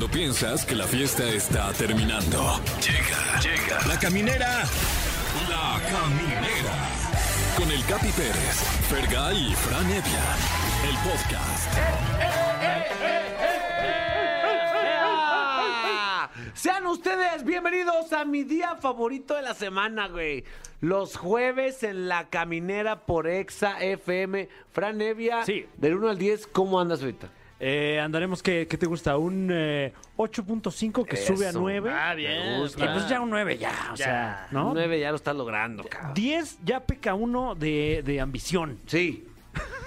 Cuando piensas que la fiesta está terminando. Llega, llega. La caminera. La caminera. Con el Capi Pérez, Fergay y Fran Evia. El podcast. Sean ustedes bienvenidos a mi día favorito de la semana, güey. Los jueves en la caminera por Exa FM. Fran Nevia, Sí. del 1 al 10, ¿cómo andas ahorita? Eh, andaremos, que ¿qué te gusta? Un eh, 8.5 que sube a Eso. 9. Ah, bien. Y pues ya un 9 ya, o sea, ¿no? 9 ya lo estás logrando, cabrón. 10 ya peca uno de, de ambición. Sí.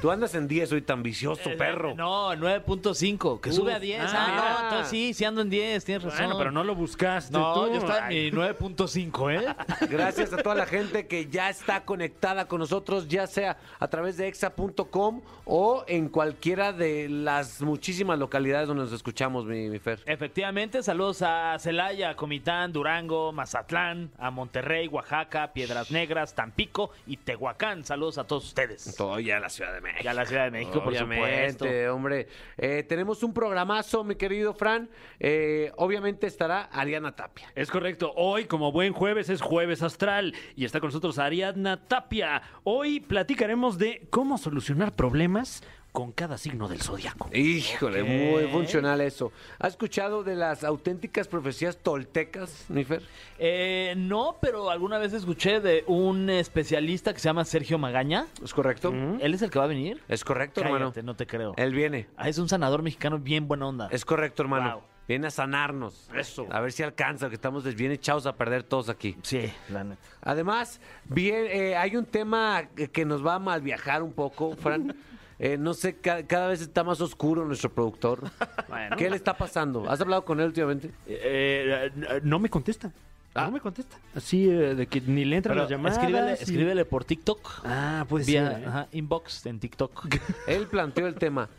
Tú andas en 10, soy tan vicioso, perro. No, 9.5, que sube a 10. ah, Ah, mira. no, entonces sí, sí ando en 10, tienes razón. Bueno, pero no lo buscaste No, tú. yo estaba Ay. en mi 9.5, ¿eh? Gracias a toda la gente que ya está conectada con nosotros, ya sea a través de exa.com o en cualquiera de las muchísimas localidades donde nos escuchamos, mi, mi Fer. Efectivamente, saludos a Celaya, Comitán, Durango, Mazatlán, a Monterrey, Oaxaca, Piedras Negras, Tampico y Tehuacán. Saludos a todos ustedes. Todo ya la Ciudad de México. Y a la Ciudad de México, por supuesto. Obviamente, hombre. Eh, tenemos un programazo, mi querido Fran. Eh, obviamente estará Ariana Tapia. Es correcto. Hoy, como buen jueves, es jueves astral y está con nosotros Ariadna Tapia. Hoy platicaremos de cómo solucionar problemas con cada signo del zodiaco. Híjole, muy funcional eso. ¿Has escuchado de las auténticas profecías toltecas, mi Fer? Eh, no, pero alguna vez escuché de un especialista que se llama Sergio Magaña. ¿Es correcto? ¿Él es el que va a venir? Es correcto, hermano. No te creo. Él viene. Ah, es un sanador mexicano bien buena onda. Es correcto, hermano. Wow. Viene a sanarnos. Eso. A ver si alcanza, que estamos bien echados a perder todos aquí. Sí, la neta. Además, bien, eh, hay un tema que- que nos va a mal viajar un poco, Fran. Eh, no sé, ca- cada vez está más oscuro nuestro productor. Bueno. ¿Qué le está pasando? ¿Has hablado con él últimamente? Eh, eh, no me contesta. Ah. No me contesta. Así eh, de que ni le entran Pero las llamadas. escríbele, y- escríbele por TikTok. Ah, pues vía sí. ajá, inbox en TikTok. Él planteó el tema.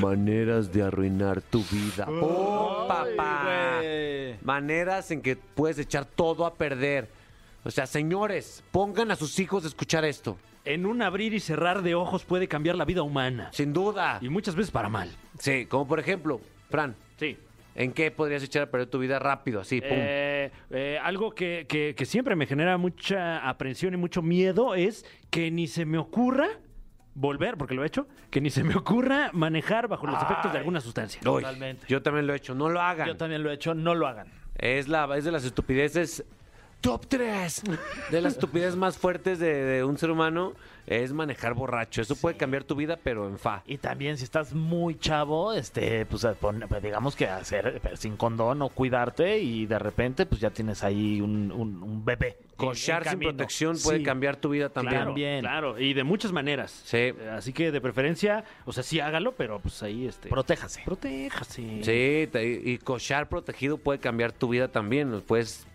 Maneras de arruinar tu vida. ¡Oh, papá! Maneras en que puedes echar todo a perder. O sea, señores, pongan a sus hijos a escuchar esto. En un abrir y cerrar de ojos puede cambiar la vida humana. Sin duda. Y muchas veces para mal. Sí, como por ejemplo, Fran, Sí. ¿en qué podrías echar a perder tu vida rápido? Así, pum. Eh, eh, algo que, que- que siempre me genera mucha aprensión y mucho miedo es que ni se me ocurra volver, porque lo he hecho, que ni se me ocurra manejar bajo los efectos de alguna sustancia. Uy, totalmente. Yo también lo he hecho. No lo hagan. Yo también lo he hecho, no lo hagan. Es, la, es de las estupideces top 3 de las estupideces más fuertes de, de un ser humano es manejar borracho. Eso puede cambiar tu vida, pero en fa. Y también si estás muy chavo, este, pues, pon- pues, digamos que hacer sin condón o cuidarte y de repente pues ya tienes ahí un, un- un bebé. Cochar sin protección puede Sí. cambiar tu vida también. Claro, También. claro, y de muchas maneras. Sí. Eh, Así que de preferencia, o sea, sí hágalo, pero pues ahí este. Protéjase. protéjase. Sí, te- y cochar protegido puede cambiar tu vida también. Puedes,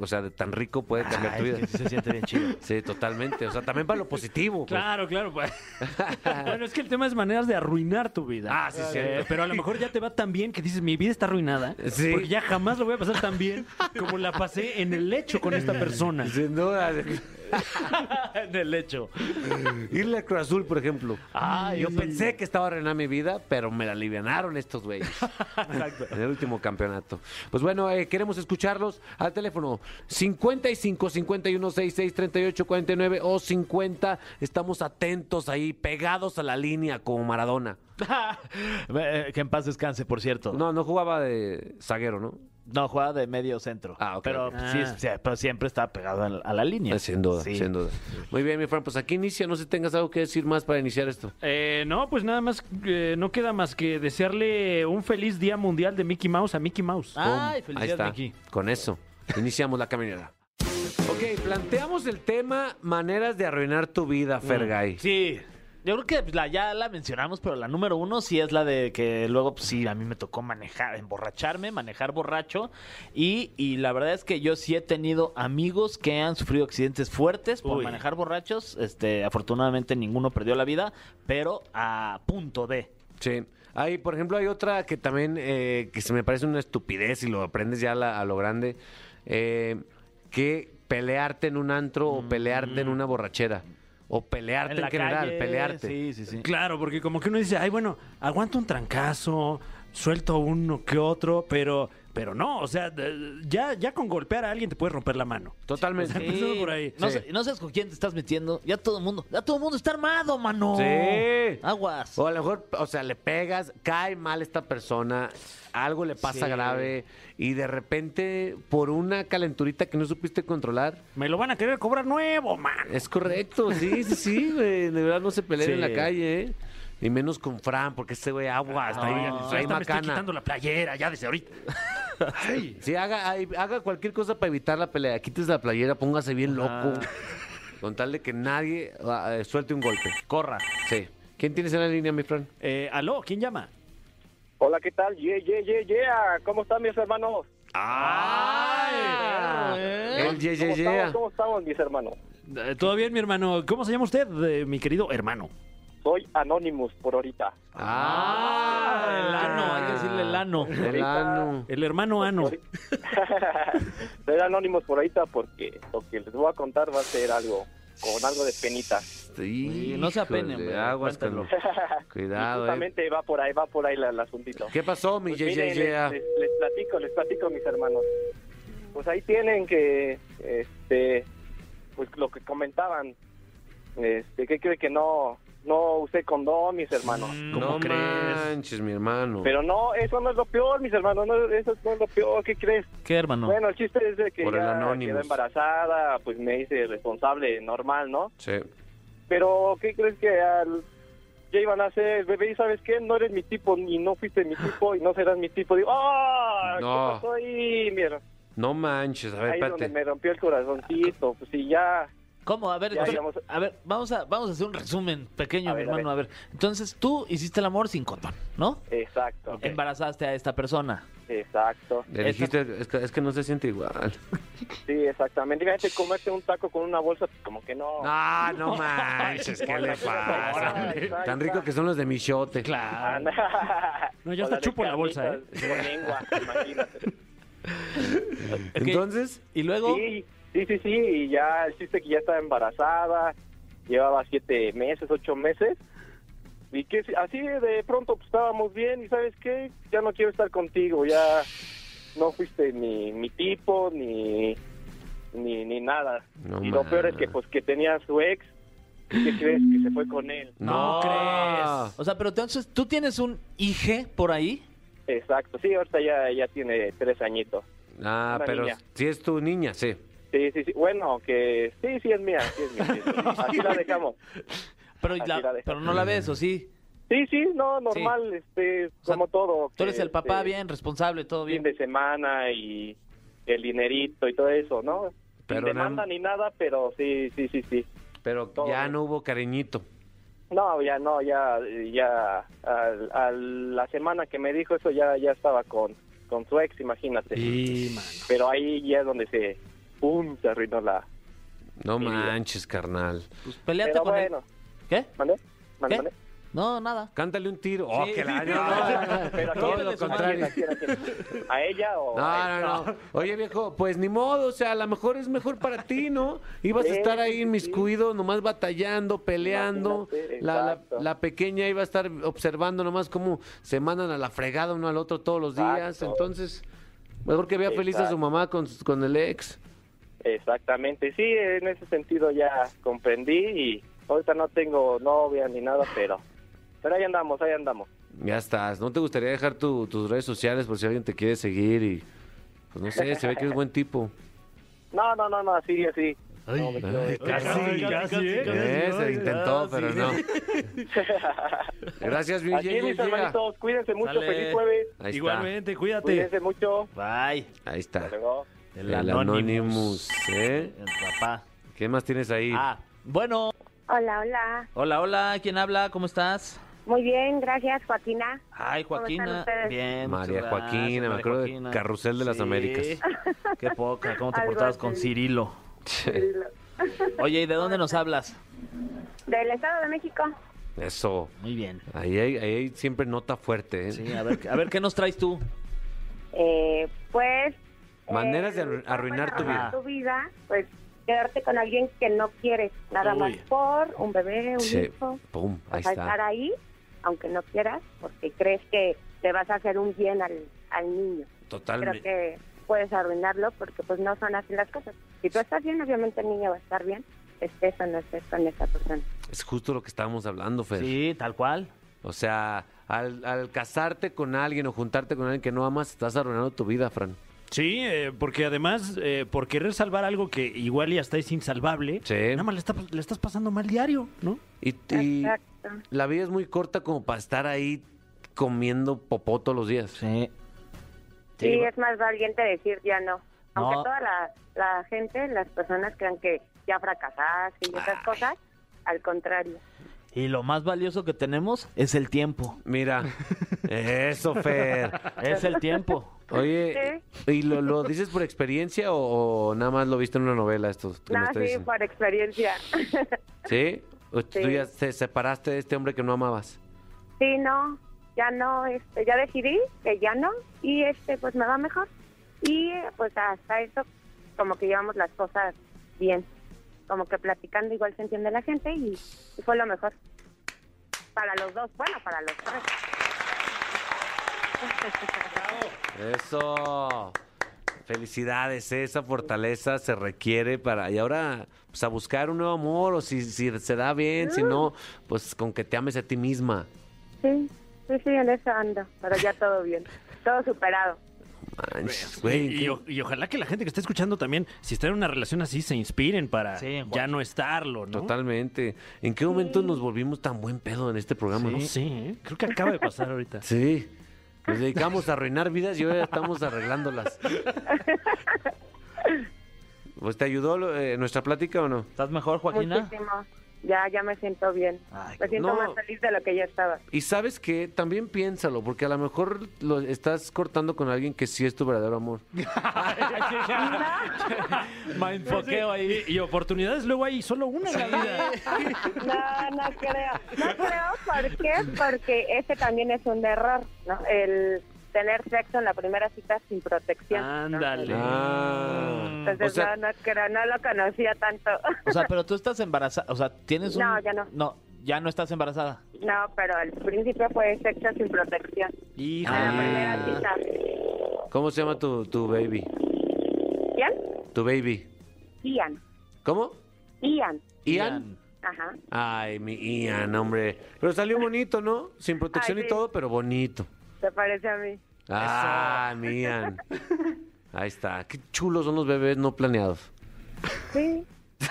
o sea, de tan rico puede cambiar Ay, tu vida. es que sí se siente bien chido. Sí, totalmente. O sea, también para lo positivo. pues. Claro, claro. pues. bueno, es que el tema es maneras de arruinar tu vida. Ah, sí, sí. Eh, pero a lo mejor ya te va tan bien que dices, mi vida está arruinada. Sí. Porque ya jamás lo voy a pasar tan bien como la pasé en el lecho con esta persona. Sin duda. En el lecho. Irle a Cruz Azul, por ejemplo. Ay, Yo pensé que estaba a arruinar mi vida, pero me la alivianaron estos güeyes. En el último campeonato. Pues bueno, eh, queremos escucharlos al teléfono 55 51 66 38 49 o 50. Estamos atentos ahí, pegados a la línea como Maradona. Eh, que en paz descanse, por cierto. No, no jugaba de zaguero, ¿no? Juega de medio centro. Ah, ok, Pero, sí, Ah. sí, pero siempre está pegado a la, a la línea. Eh, Sin duda, Sí. sin duda. Muy bien, mi Fran, pues aquí inicia. No sé si tengas algo que decir más para iniciar esto. Eh, no, pues nada más, eh, no queda más que desearle un feliz Día Mundial de Mickey Mouse a Mickey Mouse. Ay. Ahí felicidades, está. Mickey. Con eso, iniciamos la caminera. Ok, planteamos el tema maneras de arruinar tu vida, Fergay. Sí. Yo creo que pues, la, ya la mencionamos, pero la número uno sí es la de que luego, pues sí, a mí me tocó manejar, emborracharme, manejar borracho. Y, y la verdad es que yo sí he tenido amigos que han sufrido accidentes fuertes por Uy. manejar borrachos. Este, afortunadamente ninguno perdió la vida, pero a punto de. Sí. Hay, por ejemplo, hay otra que también eh, que se me parece una estupidez y lo aprendes ya a, la- a lo grande, eh, que pelearte en un antro o pelearte en una borrachera. O pelearte en, la general, calle, pelearte. Sí, sí, sí. Claro, porque como que uno dice, ay, bueno, aguanta un trancazo, suelto uno que otro, pero, pero no, o sea, ya, ya con golpear a alguien te puedes romper la mano. Totalmente. Sí. Empezando por ahí. No, Sí. sé- no sabes con quién te estás metiendo. Ya todo el mundo, ya todo el mundo está armado, mano. Sí. Aguas. O a lo mejor, o sea, le pegas, cae mal esta persona, algo le pasa Sí. grave y de repente por una calenturita que no supiste controlar, Me lo van a querer cobrar nuevo, man. es correcto, sí, sí, sí, güey, de verdad no se peleen Sí. en la calle, ¿eh? Y menos con Fran, porque ese güey agua, hasta ahí, Ay, ahí hasta me estoy macana. quitando la playera ya desde ahorita. Ay. Sí, haga, haga cualquier cosa para evitar la pelea. Quítese la playera, póngase bien loco. Con tal de que nadie ah, eh, suelte un golpe. Corra. Sí. ¿Quién tienes en la línea, mi Fran? Eh, aló, ¿quién llama? Hola, ¿qué tal? Yeah, yeah, yeah, yeah. ¿Cómo están mis hermanos? ¡Ay! El ye, ye, ¿Cómo estamos? ¿Cómo estamos mis hermanos? Eh, ¿Todo bien, mi hermano? ¿Cómo se llama usted, eh, mi querido hermano? Soy Anonymous por ahorita. ¡Ah! el ano, hay que decirle el ano. El ano. El hermano Ano. Soy Anonymous por ahorita porque lo que les voy a contar va a ser algo con algo de penita. Sí, no se apene, híjole, hombre, Aguas con cuéntalo. y Cuidado, eh. justamente va por ahí, va por ahí el asuntito. ¿Qué pasó, mi Pues ye, ye, miren, ye? les, les- les platico, les platico mis hermanos. Pues ahí tienen que, este, pues lo que comentaban, este, que cree que no, no usé condón, mis hermanos. ¿Cómo No crees? manches, mi hermano. Pero no, eso no es lo peor, mis hermanos, no, eso no es lo peor, ¿qué crees? ¿Qué, hermano? Bueno, el chiste es de que Por el ya Anonymous. quedó embarazada, pues me hice responsable, normal, ¿no? Sí. Pero, ¿qué crees que al... Ya iban a ser bebé y ¿sabes qué? No eres mi tipo y no fuiste mi tipo y no serás mi tipo. Digo, ¡ah! No. ¿Qué pasó ahí? Mira, No manches, a ver, ahí donde espérate. me rompió el corazoncito. Pues sí, ya... ¿Cómo? A ver, Ya, entonces- digamos- a ver, vamos a, vamos a hacer un resumen pequeño, A mi ver, a hermano. A ver. Entonces, tú hiciste el amor sin condón, ¿no? Exacto, Embarazaste a esta persona. exacto. Le dijiste, es que, es que no se siente igual. Sí, exactamente. Imagínate comerte un taco con una bolsa, pues como que no. Ah, no manches, ¿qué le pasa? Está, Tan rico está. que son los de Michote. Claro. No, ya de chupo la bolsa, ¿eh? Con lengua, imagínate. Entonces, Y luego, Sí, sí, sí, sí, y ya el chiste que ya estaba embarazada, llevaba siete meses, ocho meses, y que si- así de pronto pues, estábamos bien, y ¿sabes qué? Ya no quiero estar contigo, ya no fuiste ni mi tipo, ni, ni, ni nada. No y lo peor es que pues que tenía a su ex, ¿qué crees? Que se fue con él. No crees. o sea, pero entonces, ¿tú tienes un hije por ahí? Exacto, sí, ahorita ya, ya tiene tres añitos. ah, una pero niña. si es tu niña, sí. Sí, sí, sí, bueno, que sí, sí es mía, sí es mía. sí es mía. Así la dejamos. Pero, la- pero no la ves, ¿o sí? Sí, sí, no, normal, este, sea, como todo. Tú eres el papá este, bien, responsable, todo Fin bien. de semana y el dinerito y todo eso, ¿no? Pero Sin demanda nada- ni nada, pero sí, sí, sí, sí. Pero Todo ya bien. no hubo cariñito. No, ya no, ya, ya, a la semana que me dijo eso ya, ya estaba con, con su ex, imagínate. Sí, mano. Pero ahí ya es donde se, pum, se arruinó la... No manches, carnal. Pues peleate Pero con bueno, él. ¿Qué? ¿mandé? ¿Mandé? ¿Qué? mandé? No, nada. Cántale un tiro. Oh, Sí. que la- No, no, pero ¿a Todo lo contrario. ¿A a? ¿A ella o a él? No, no, no. Oye, viejo, pues ni modo, o sea, a lo mejor es mejor para ti, ¿no? Ibas a Sí, estar ahí sí, inmiscuido, nomás batallando, peleando. La, la, la pequeña iba a estar observando nomás cómo se mandan a la fregada uno al otro todos los días. Exacto. Entonces, mejor que vea feliz a su mamá con, con el ex. Exactamente, sí, en ese sentido ya comprendí y ahorita no tengo novia ni nada, pero pero ahí andamos, ahí andamos. Ya estás. ¿No te gustaría dejar tu- tus redes sociales por si alguien te quiere seguir y... Pues no sé, se ve que es buen tipo. No, no, no, no, así, así. No, me quedo- Ay, Casi, casi, ¿eh? Eh, se intentó, pero no. Gracias, mi Aquí mis hermanitos, cuídense mucho, Sale. feliz jueves. Ahí está. Igualmente, cuídate. Cuídense mucho. Bye. Ahí está. Hasta luego. El, El Anonymous. Anonymous, ¿eh? El papá. ¿Qué más tienes ahí? Ah, bueno. Hola, hola. Hola, hola. ¿Quién habla? ¿Cómo estás? Muy bien, gracias, Joaquina. Ay, ¿Cómo están Joaquina. Bien. María gracias, Joaquina, me acuerdo de. Carrusel de las Américas. Qué poca. ¿Cómo te Algo portabas con así. Cirilo? Oye, ¿y de dónde nos hablas? Del Estado de México. Eso. Muy bien. Ahí hay, ahí hay siempre nota fuerte, ¿eh? Sí, a ver, a ver qué nos traes tú. Eh, pues... Maneras de eh, arru- arruinar tu ¿cómo vida. tu vida, pues quedarte con alguien que no quieres, nada Uy. más por un bebé, un Sí. hijo. Pum, ahí sea, estar está. ahí, aunque no quieras, porque crees que te vas a hacer un bien al, al niño. Creo Totalmente. que puedes arruinarlo porque pues no son así las cosas. Si tú estás bien, obviamente el niño va a estar bien, estés o no estés con esa persona. Es justo lo que estábamos hablando, Fer. Sí, tal cual. O sea, al, al casarte con alguien o juntarte con alguien que no amas, estás arruinando tu vida, Fran. Sí, eh, porque además, eh, por querer salvar algo que igual y hasta es insalvable, Sí. nada más le, está- le estás pasando mal diario, ¿no? Y, y Exacto. la vida es muy corta como para estar ahí comiendo popó todos los días. Sí. Sí, es más valiente decir ya no. Aunque No. toda la, la gente, las personas crean que ya fracasaste y esas cosas, al contrario. Y lo más valioso que tenemos es el tiempo. Mira, eso, Fer. Es el tiempo. Oye, ¿y lo, lo dices por experiencia o, o nada más lo viste en una novela esto? No, sí, diciendo? por experiencia. ¿Sí? ¿O tú Sí. ya te separaste de este hombre que no amabas? sí, no, ya no, este, ya decidí que ya no y este, pues me va mejor. Y pues hasta eso, como que llevamos las cosas bien. Como que platicando igual se entiende la gente y, y fue lo mejor. Para los dos, bueno, para los tres. Eso. Felicidades, ¿eh? esa fortaleza se requiere para... Y ahora, pues a buscar un nuevo amor, o si, si se da bien, si no, pues con que te ames a ti misma. Sí, sí, sí, en eso ando, pero ya todo bien, todo superado. Manches, güey, y, ojalá que la gente que está escuchando también, si está en una relación así, se inspiren para Sí, ya no estarlo, ¿no? Totalmente. ¿En qué momento nos volvimos tan buen pedo en este programa? No sé, ¿eh? creo que acaba de pasar ahorita. Sí. Nos dedicamos a arruinar vidas y ahora estamos arreglándolas. Pues, ¿te ayudó eh, nuestra plática o no? ¿Estás mejor, Joaquina? Muchísimo. Ya, ya me siento bien. Ay, me siento no. más feliz de lo que ya estaba. Y sabes que también piénsalo, porque a lo mejor lo estás cortando con alguien que sí es tu verdadero amor. Mindfuckeo ahí. Y, y oportunidades luego hay solo una en la vida. No, no creo. No creo, ¿por qué? Porque ese también es un error, ¿no? El tener sexo en la primera cita sin protección. Ándale. Ah. Entonces, O sea, no, no creo, no lo conocía tanto. O sea, pero tú estás embarazada. O sea, tienes un. No, ya no. No, ya no estás embarazada. No, pero al principio fue sexo sin protección. La Ah. primera cita. ¿Cómo se llama tu, tu baby? ¿Ian? Tu baby. Ian. ¿Cómo? Ian. ¿Ian? Ajá. Ay, mi Ian, hombre. Pero salió bonito, ¿no? Sin protección Ay, y todo, pero bonito. ¿Te parece a mí? Ah, mi Ian. Ahí está. Qué chulos son los bebés no planeados. Sí.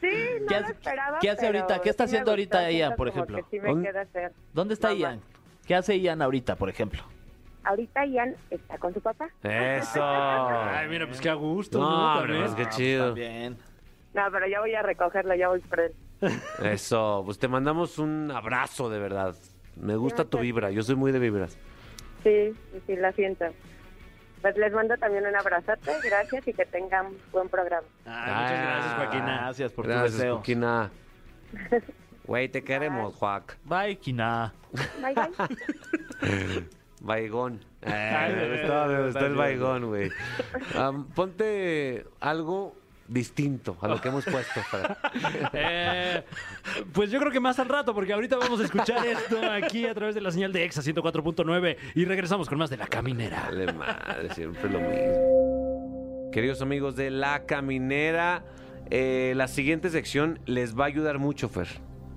Sí, no ¿Qué lo esperaba, qué hace pero ahorita? ¿Qué está sí haciendo ahorita Ian, por ejemplo? que sí me ¿Dónde- queda hacer. ¿Dónde está Mamá. Ian? ¿Qué hace Ian ahorita, por ejemplo? Ahorita Ian está con su papá. Eso. Ay, mira, pues qué a gusto. No, ¿no? También. pues qué chido. Bien. No, pero ya voy a recogerlo, ya voy por él. Eso. Pues te mandamos un abrazo, de verdad. Me gusta tu vibra. Yo soy muy de vibras. Sí, sí, sí, lo siento. Pues les mando también un abrazote, gracias y que tengan buen programa. Ay, muchas gracias, Joaquina. Gracias por tu Gracias, deseo. Joaquina. Güey, te queremos, Juac. Bye, Kina. Bye, bye. Baigón. Eh, me gustó, me gustó está el baigón, güey. Ponte algo distinto a lo que hemos puesto. Fran. Eh, pues yo creo que más al rato, porque ahorita vamos a escuchar esto aquí a través de la señal de EXA 104.9 y regresamos con más de La Caminera. Dale madre, siempre lo mismo. Queridos amigos de La Caminera, eh, la siguiente sección les va a ayudar mucho, Fer.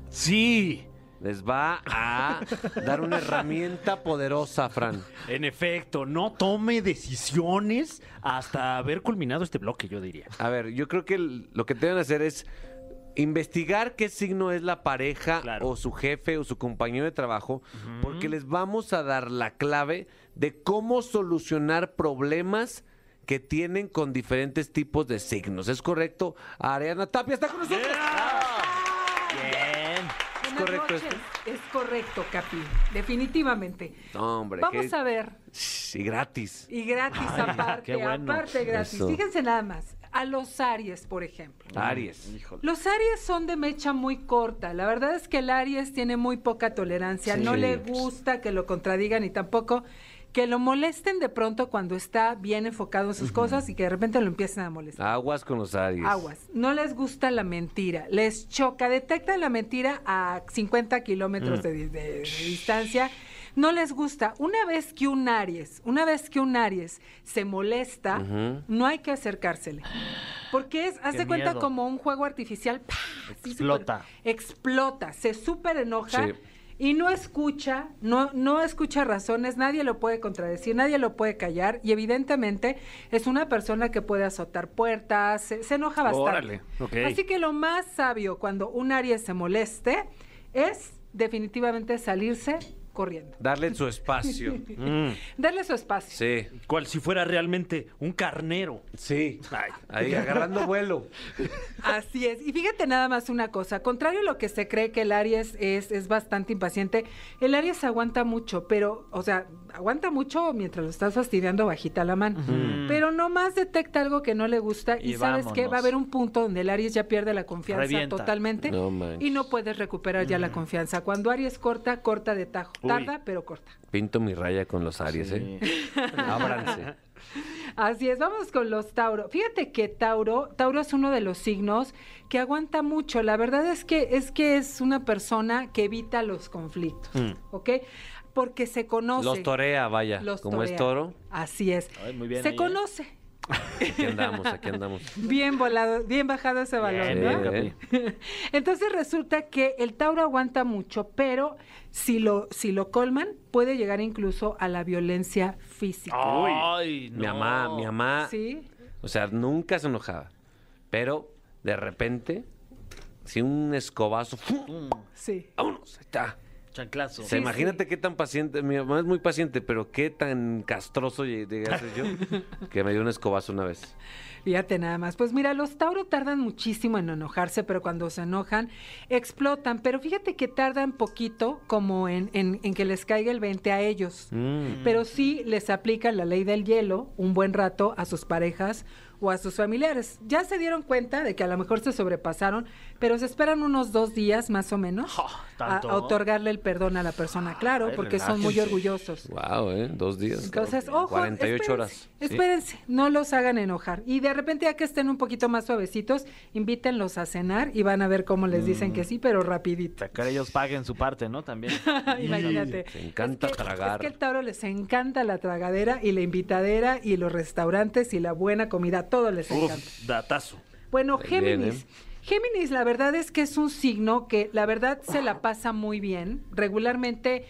Sí, Les va a dar una herramienta poderosa, Fran. en efecto, no tome decisiones hasta haber culminado este bloque, yo diría. A ver, yo creo que lo que deben hacer es investigar qué signo es la pareja Claro. o su jefe o su compañero de trabajo, porque les vamos a dar la clave de cómo solucionar problemas que tienen con diferentes tipos de signos. ¿Es correcto? Ariana Tapia está con nosotros. Bien. ¿Es correcto noches. esto? Es correcto, Capi. Definitivamente. No, hombre. Vamos qué- a ver. Sí, gratis. Y gratis aparte, qué bueno. aparte gratis. Eso. Fíjense nada más. A los Aries, por ejemplo. Aries. Los Aries son de mecha muy corta. La verdad es que el Aries tiene muy poca tolerancia. No le gusta que lo contradigan y tampoco que lo molesten de pronto cuando está bien enfocado en sus cosas y que de repente lo empiecen a molestar. Aguas con los Aries. Aguas. No les gusta la mentira. Les choca. Detectan la mentira a 50 kilómetros de, de- de distancia. No les gusta. Una vez que un Aries, una vez que un Aries se molesta, no hay que acercársele. Porque es, de cuenta como un juego artificial. Explota. explota. Se súper enoja. Sí. Y no escucha, no, no escucha razones, nadie lo puede contradecir, nadie lo puede callar y evidentemente es una persona que puede azotar puertas, se, se enoja bastante. Órale. Así que lo más sabio cuando un Aries se moleste es definitivamente salirse corriendo. Darle su espacio. Mm, Darle su espacio. Sí, cual si fuera realmente un carnero. sí. Ahí agarrando vuelo. Así es. Y fíjate nada más una cosa. Contrario a lo que se cree que el Aries es, es bastante impaciente, el Aries aguanta mucho, pero, o sea, aguanta mucho mientras lo estás fastidiando bajita la mano. Pero nomás detecta algo que no le gusta y, Y sabes que va a haber un punto donde el Aries ya pierde la confianza Revienta. totalmente No y no puedes recuperar ya la confianza. Cuando Aries corta, corta de tajo. Uy. Tarda, pero corta. Pinto mi raya con los Aries, ¿eh? Ábranse. Así es, vamos con los Tauro. Fíjate que Tauro, Tauro es uno de los signos que aguanta mucho. La verdad es que es que es una persona que evita los conflictos, ¿ok? Porque se conoce. Los torea, vaya. los Como es torea. toro, Así es. Ay, muy bien se ahí, ¿eh? conoce. aquí andamos, aquí andamos. Bien volado, bien bajado ese balón, Bien, ¿no? bien. Entonces resulta que el Tauro aguanta mucho, pero si lo, si lo colman, puede llegar incluso a la violencia física. Ay, Mi no. mamá, mi mamá, ¿Sí? o sea, nunca se enojaba. Pero de repente, si un escobazo, ¡fum! Sí. vámonos, ahí está. Chanclazo. O sea, Sí, imagínate sí. qué tan paciente, mi mamá es muy paciente, pero qué tan castroso llegué a ser yo, que me dio un escobazo una vez. Fíjate nada más. Pues mira, los Tauro tardan muchísimo en enojarse, pero cuando se enojan, explotan. Pero fíjate que tardan poquito como en, en- en que les caiga el 20 a ellos. Mm. Pero sí les aplican la ley del hielo un buen rato a sus parejas o a sus familiares. Ya se dieron cuenta de que a lo mejor se sobrepasaron, pero se esperan unos dos días más o menos ¿tanto? a otorgarle el perdón a la persona, claro, Ay, porque son muy orgullosos. Wow, ¿eh? Dos días. Entonces, ojo, 48 espérense, horas. Sí. Espérense, no los hagan enojar. Y de repente, ya que estén un poquito más suavecitos, invítenlos a cenar y van a ver cómo les dicen Mm. que sí, pero rapidito. Para que ellos paguen su parte, ¿no? También. Imagínate. Se encanta es que, tragar. Es que el Tauro les encanta la tragadera y la invitadera y los restaurantes y la buena comida, todo les encanta. Uf, datazo. Bueno, Géminis. ¿eh? Géminis, la verdad es que es un signo que la verdad se la pasa muy bien. Regularmente,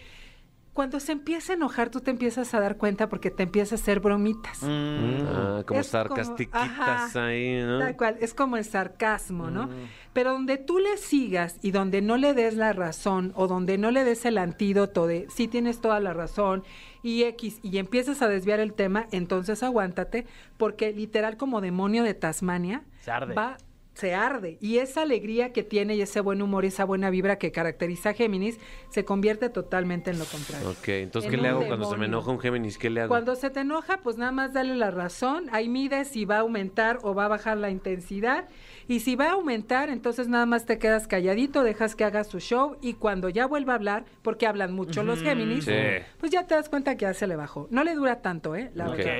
cuando se empieza a enojar, tú te empiezas a dar cuenta porque te empieza a hacer bromitas. Ah, como Es sarcastiquitas ajá, ahí, ¿no? Tal cual, es como el sarcasmo, ¿no? Pero donde tú le sigas y donde no le des la razón o donde no le des el antídoto de sí tienes toda la razón y X y empiezas a desviar el tema, entonces aguántate porque literal como demonio de Tasmania Se arde. va se arde y esa alegría que tiene y ese buen humor y esa buena vibra que caracteriza a Géminis se convierte totalmente en lo contrario. Ok, entonces, En ¿qué le hago cuando se me enoja un Géminis? ¿Qué le hago? Cuando se te enoja, pues nada más dale la razón. Ahí mides si va a aumentar o va a bajar la intensidad. Y si va a aumentar, entonces nada más te quedas calladito, dejas que haga su show. Y cuando ya vuelva a hablar, porque hablan mucho los Géminis, Sí. pues ya te das cuenta que ya se le bajó. No le dura tanto, ¿eh? La Ok. verdad.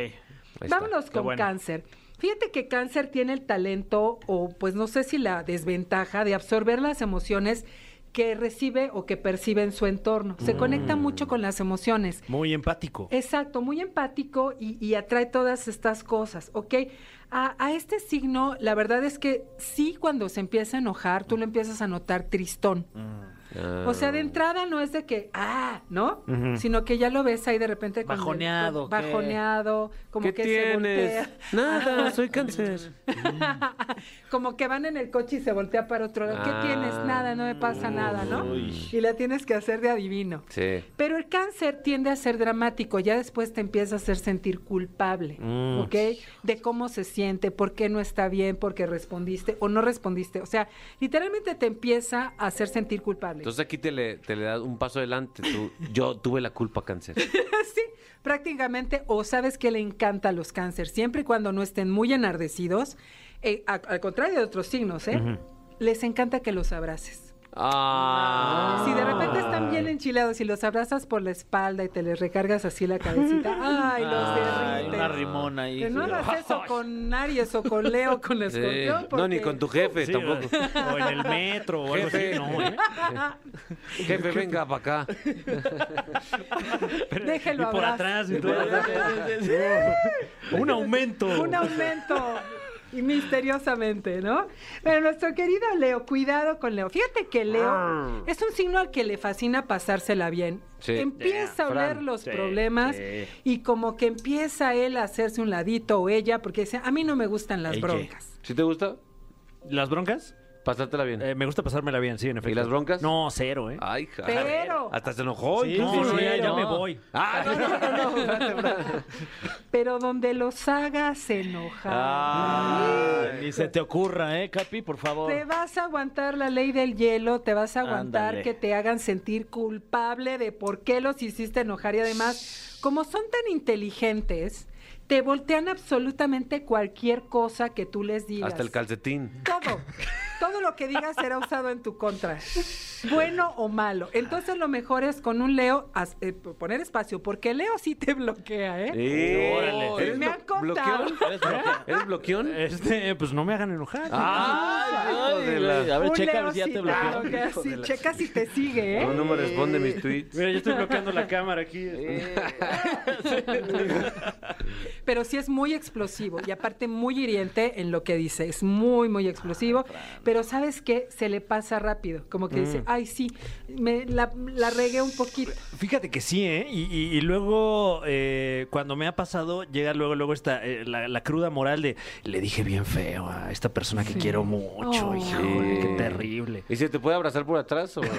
Vámonos con bueno. cáncer. Fíjate que cáncer tiene el talento, o pues no sé si la desventaja, de absorber las emociones que recibe o que percibe en su entorno. Se conecta Mm. mucho con las emociones. Muy empático. Exacto, muy empático y, y atrae todas estas cosas, ¿ok? A, a este signo, la verdad es que sí, cuando se empieza a enojar, tú lo empiezas a notar tristón. Ah. O sea, de entrada no es de que, ah, ¿no? Sino que ya lo ves ahí de repente. el- Bajoneado. Bajoneado, como ¿Qué que se tienes? voltea. Nada, soy cáncer. como que van en el coche y se voltea para otro lado. ¿Qué Ah. tienes? Nada, no me pasa nada, ¿no? Y la tienes que hacer de adivino. Sí. Pero el cáncer tiende a ser dramático, ya después te empieza a hacer sentir culpable, Mm. ¿ok? De cómo se siente, por qué no está bien, porque respondiste o no respondiste. O sea, literalmente te empieza a hacer sentir culpable. Entonces aquí te le, te le das un paso adelante. Tú, yo tuve la culpa, cáncer. sí, prácticamente, o sabes que le encanta a los cáncer, siempre y cuando no estén muy enardecidos, eh, a- al contrario de otros signos, ¿eh? Les encanta que los abraces. Ah. Si de repente están enchilados y los abrazas por la espalda y te les recargas así la cabecita, ay, los Ay, derrites. una rimona ahí. Que no hagas eso con Aries o con Leo, con el Sí. escorpión. No, ni con tu jefe Sí, tampoco. O en el metro o algo así, Jefe. no, ¿eh? Jefe, venga para acá. Déjelo Y por abrazo. atrás. y todo. Un aumento. Un aumento. Y misteriosamente, ¿no? Pero nuestro querido Leo, cuidado con Leo. Fíjate que Leo es un signo al que le fascina pasársela bien. Sí. Empieza a Fran. oler los Sí, problemas sí. y como que empieza él a hacerse un ladito o ella, porque dice, a mí no me gustan las broncas. ¿Sí te gusta? ¿Las broncas? Pasártela bien. Eh, me gusta pasármela bien, sí, en efecto. ¿Y las broncas? No, cero, ¿eh? Ay, ja. Pero, Hasta se enojó. Sí, no, sí, no, sí, ya, ya no. me voy. Ah, no, no, no, no, pero donde los hagas enojar. Ay. Ni se te ocurra, ¿eh, Capi? Por favor. Te vas a aguantar la ley del hielo, te vas a aguantar Ándale. que te hagan sentir culpable de por qué los hiciste enojar y además, como son tan inteligentes, te voltean absolutamente cualquier cosa que tú les digas. Hasta el calcetín. Todo. Todo lo que digas será usado en tu contra. Bueno o malo. Entonces lo mejor es con un Leo as- eh, poner espacio, porque Leo sí te bloquea, ¿eh? Eh, Órale. ¿Eres Me han contado. bloqueón? ¿Eres bloqueón? Este, pues no me hagan enojar. Ay, hijo Ay, de la- güey, A ver, Un checa Leo si ya sí te te bloqueó. sí, la- checa si te sigue, ¿eh? No, no me responde mis tweets. Mira, yo estoy bloqueando la cámara aquí. Pero sí es muy explosivo y aparte muy hiriente en lo que dice. Es muy, muy explosivo. Pero ¿sabes qué? Se le pasa rápido. Como que dice, ay, sí, me la, la regué un poquito. Fíjate que sí, ¿eh? Y, y- y luego, eh, cuando me ha pasado, llega luego, luego esta, eh, la, la cruda moral de, le dije bien feo a esta persona que quiero mucho, Oh. híjole, qué terrible. ¿Y se te puede abrazar por atrás o...?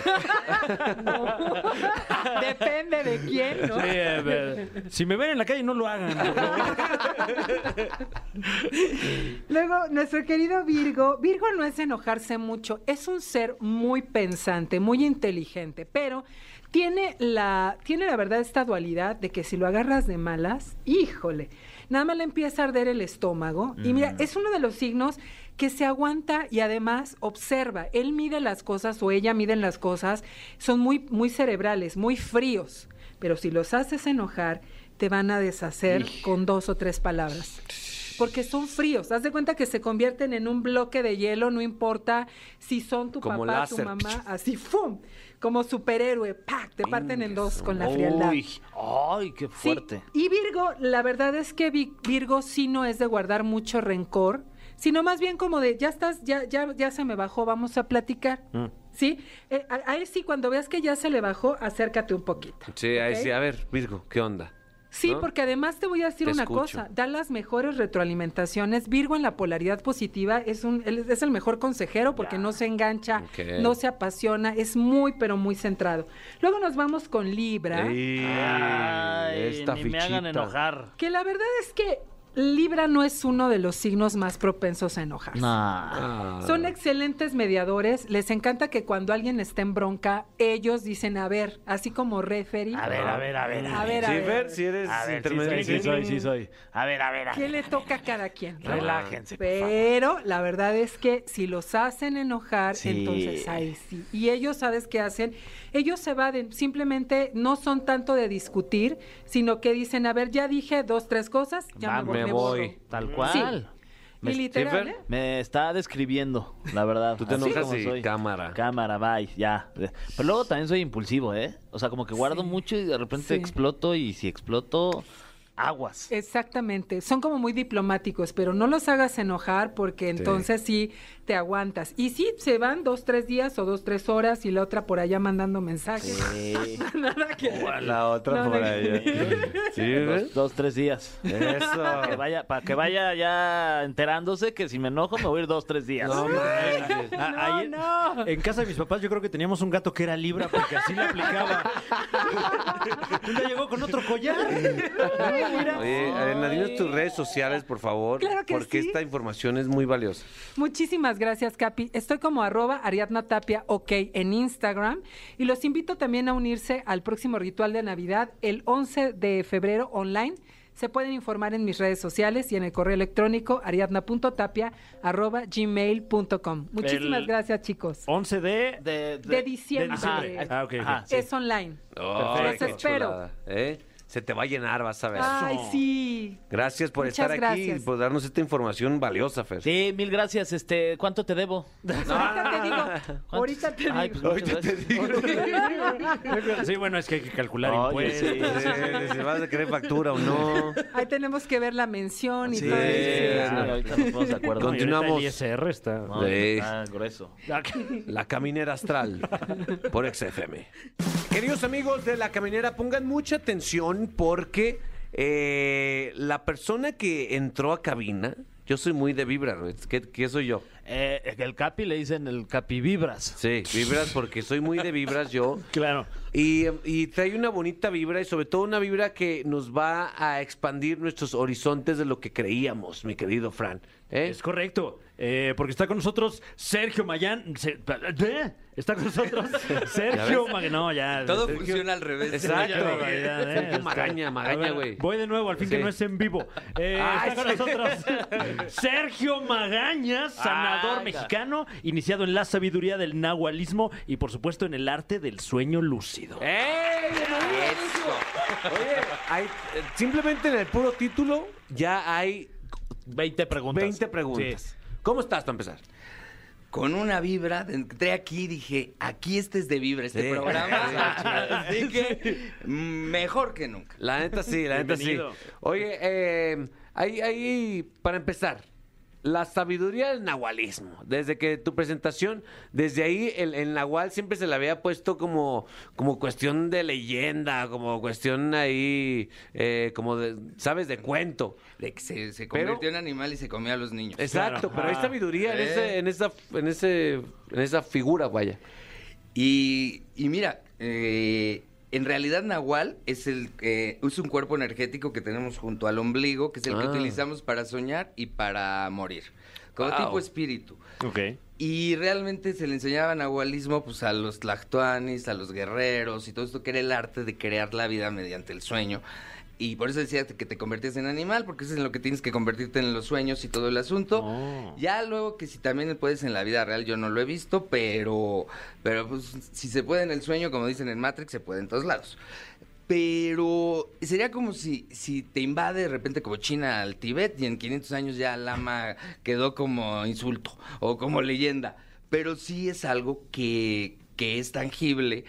Depende de quién, ¿no? Sí, si me ven en la calle, no lo hagan. Luego, nuestro querido Virgo, Virgo no es enojarse mucho, es un ser muy pensante, muy inteligente, pero tiene la, tiene la verdad esta dualidad de que si lo agarras de malas, híjole, nada más le empieza a arder el estómago. Y mira, es uno de los signos que se aguanta y además observa. Él mide las cosas o ella mide las cosas, son muy, muy cerebrales, muy fríos, pero si los haces enojar, te van a deshacer con dos o tres palabras porque son fríos. Haz de cuenta que se convierten en un bloque de hielo, no importa si son tu Como papá, láser. tu mamá, así, ¡fum! Como superhéroe, ¡pac! Te parten en dos con la frialdad. Uy, ay, qué Sí, fuerte. Y Virgo, la verdad es que Vi- Virgo sí no es de guardar mucho rencor, sino más bien como de, ya estás, ya, ya, ya se me bajó, vamos a platicar. Mm. ¿Sí? Eh, a, a él sí, cuando veas que ya se le bajó, acércate un poquito. Sí, ahí sí. A ver, Virgo, ¿qué onda? Sí, ¿no? porque además te voy a decir Te una escucho. cosa, da las mejores retroalimentaciones. Virgo en la polaridad positiva es un es el mejor consejero porque no se engancha, no se apasiona, es muy pero muy centrado. Luego nos vamos con Libra, Ay, esta ni me hagan enojar. que la verdad es que Libra no es uno de los signos más propensos a enojarse. Ah. Son excelentes mediadores, les encanta que cuando alguien está en bronca, ellos dicen, a ver, así como referee. A ver, a ver, a ver. A ver, a Sí, ver. Si eres intermediario. soy, sí soy, sí soy. A ver, a ver, a ¿Qué ver. le toca a cada quien? Relájense, por favor. Pero la verdad es que si los hacen enojar, Sí. entonces ahí sí. Y ellos, ¿sabes qué hacen? Ellos se evaden, simplemente no son tanto de discutir, sino que dicen, a ver, ya dije dos, tres cosas, ya Va, me voy. me me voy. borro". Tal cual. Y literal, Fer? ¿eh? Me está describiendo, la verdad. Tú te enojas soy. cámara. Cámara, bye, ya. Pero luego también soy impulsivo, ¿eh? O sea, como que guardo Sí. mucho y de repente Sí. exploto y si exploto, aguas. Exactamente, son como muy diplomáticos, pero no los hagas enojar porque entonces sí te aguantas. Y sí, se van dos, tres días o dos, tres horas y la otra por allá mandando mensajes. Sí. Nada que. La otra por allá. ¿Sí? Dos, dos, tres días. Eso. Que vaya, para que vaya ya enterándose que si me enojo me voy a ir dos, tres días. No. A- No, ahí- no. En casa de mis papás yo creo que teníamos un gato que era libra porque así le aplicaba. Un día llegó con otro collar. Ay, mira. Oye, dinos tus redes sociales, por favor. Claro que porque sí. esta información es muy valiosa. Muchísimas gracias, Capi. Estoy como arroba Ariadna Tapia OK en Instagram y los invito también a unirse al próximo ritual de Navidad el 11 de febrero online. se pueden informar en mis redes sociales y en el correo electrónico ariadna.tapia.gmail.com. Muchísimas El- gracias, chicos. 11 de... De, De diciembre. Ajá. Ah, sí. Es online. Los espero. chulada, ¿eh? Se te va a llenar, vas a ver. Ay, sí. Gracias por Muchas estar aquí y por darnos esta información valiosa, Fer. Sí, mil gracias. Este, ¿cuánto te debo? Ahorita te digo. Ahorita te Ay, digo. pues, muchas gracias. Sí, bueno, es que hay que calcular Oye, impuestos. sí. Sí, si vas a querer factura o no. Ahí tenemos que ver la mención y Sí. todo Sí, eso. sí, ahorita nos ponemos de acuerdo. Ahorita Continuamos. El ISR está... No, Sí. está grueso. La Caminera Astral por XFM. Queridos amigos de La Caminera, pongan mucha atención porque eh, la persona que entró a cabina, yo soy muy de vibra. ¿Qué, qué soy yo? Eh, el Capi le dicen el Capi Vibras. Sí, vibras porque soy muy de vibras yo. Claro. Y, y trae una bonita vibra y sobre todo una vibra que nos va a expandir nuestros horizontes de lo que creíamos, mi querido Fran. ¿Eh? Es correcto, eh, porque está con nosotros Sergio Mayán. Se- ¿eh? Está con nosotros Sergio Magán. No, ya. Todo Sergio- funciona al revés. Exacto. Qué barbaridad, ¿eh? Sergio Está- Magaña, A Magaña, ver, güey. Voy de nuevo, al fin Sí. que no es en vivo. Eh, Ay, está con sí. nosotros Sergio Magaña, sanador mexicano, iniciado en la sabiduría del nahualismo y, por supuesto, en el arte del sueño lúcido. ¡Ey! Oye, hay- eh, simplemente en el puro título ya hay 20 preguntas. 20 preguntas. Sí. ¿Cómo estás para empezar? Con una vibra, entré aquí y dije, aquí este es de vibra, este Sí. programa. Así que mejor que nunca. La neta sí, la neta sí. Oye, eh, ahí, ahí, para empezar, la sabiduría del nahualismo. Desde que tu presentación, desde ahí el, el nahual siempre se le había puesto como, como cuestión de leyenda, como cuestión ahí, eh, como de, ¿sabes? De cuento. De que se, se Pero- convirtió en animal y se comía a los niños. Exacto, Claro. pero hay Ah. sabiduría en, Eh. ese, en, esa, en, ese, en esa figura, vaya. Y, y mira, eh, en realidad Nahual es el eh, es un cuerpo energético que tenemos junto al ombligo, que es el que Ah. utilizamos para soñar y para morir. Como Wow. tipo espíritu. Ok. Y realmente se le enseñaba nahualismo pues, a los tlactoanis, a los guerreros y todo esto que era el arte de crear la vida mediante el sueño. Y por eso decía que te convertías en animal, porque eso es en lo que tienes que convertirte en los sueños y todo el asunto. Oh. Ya luego que si también puedes en la vida real, yo no lo he visto, pero, pero pues, si se puede en el sueño, como dicen en Matrix, se puede en todos lados. Pero sería como si, si te invade de repente como China al Tíbet y en 500 años ya Lama quedó como insulto o como leyenda. Pero sí es algo que, que es tangible,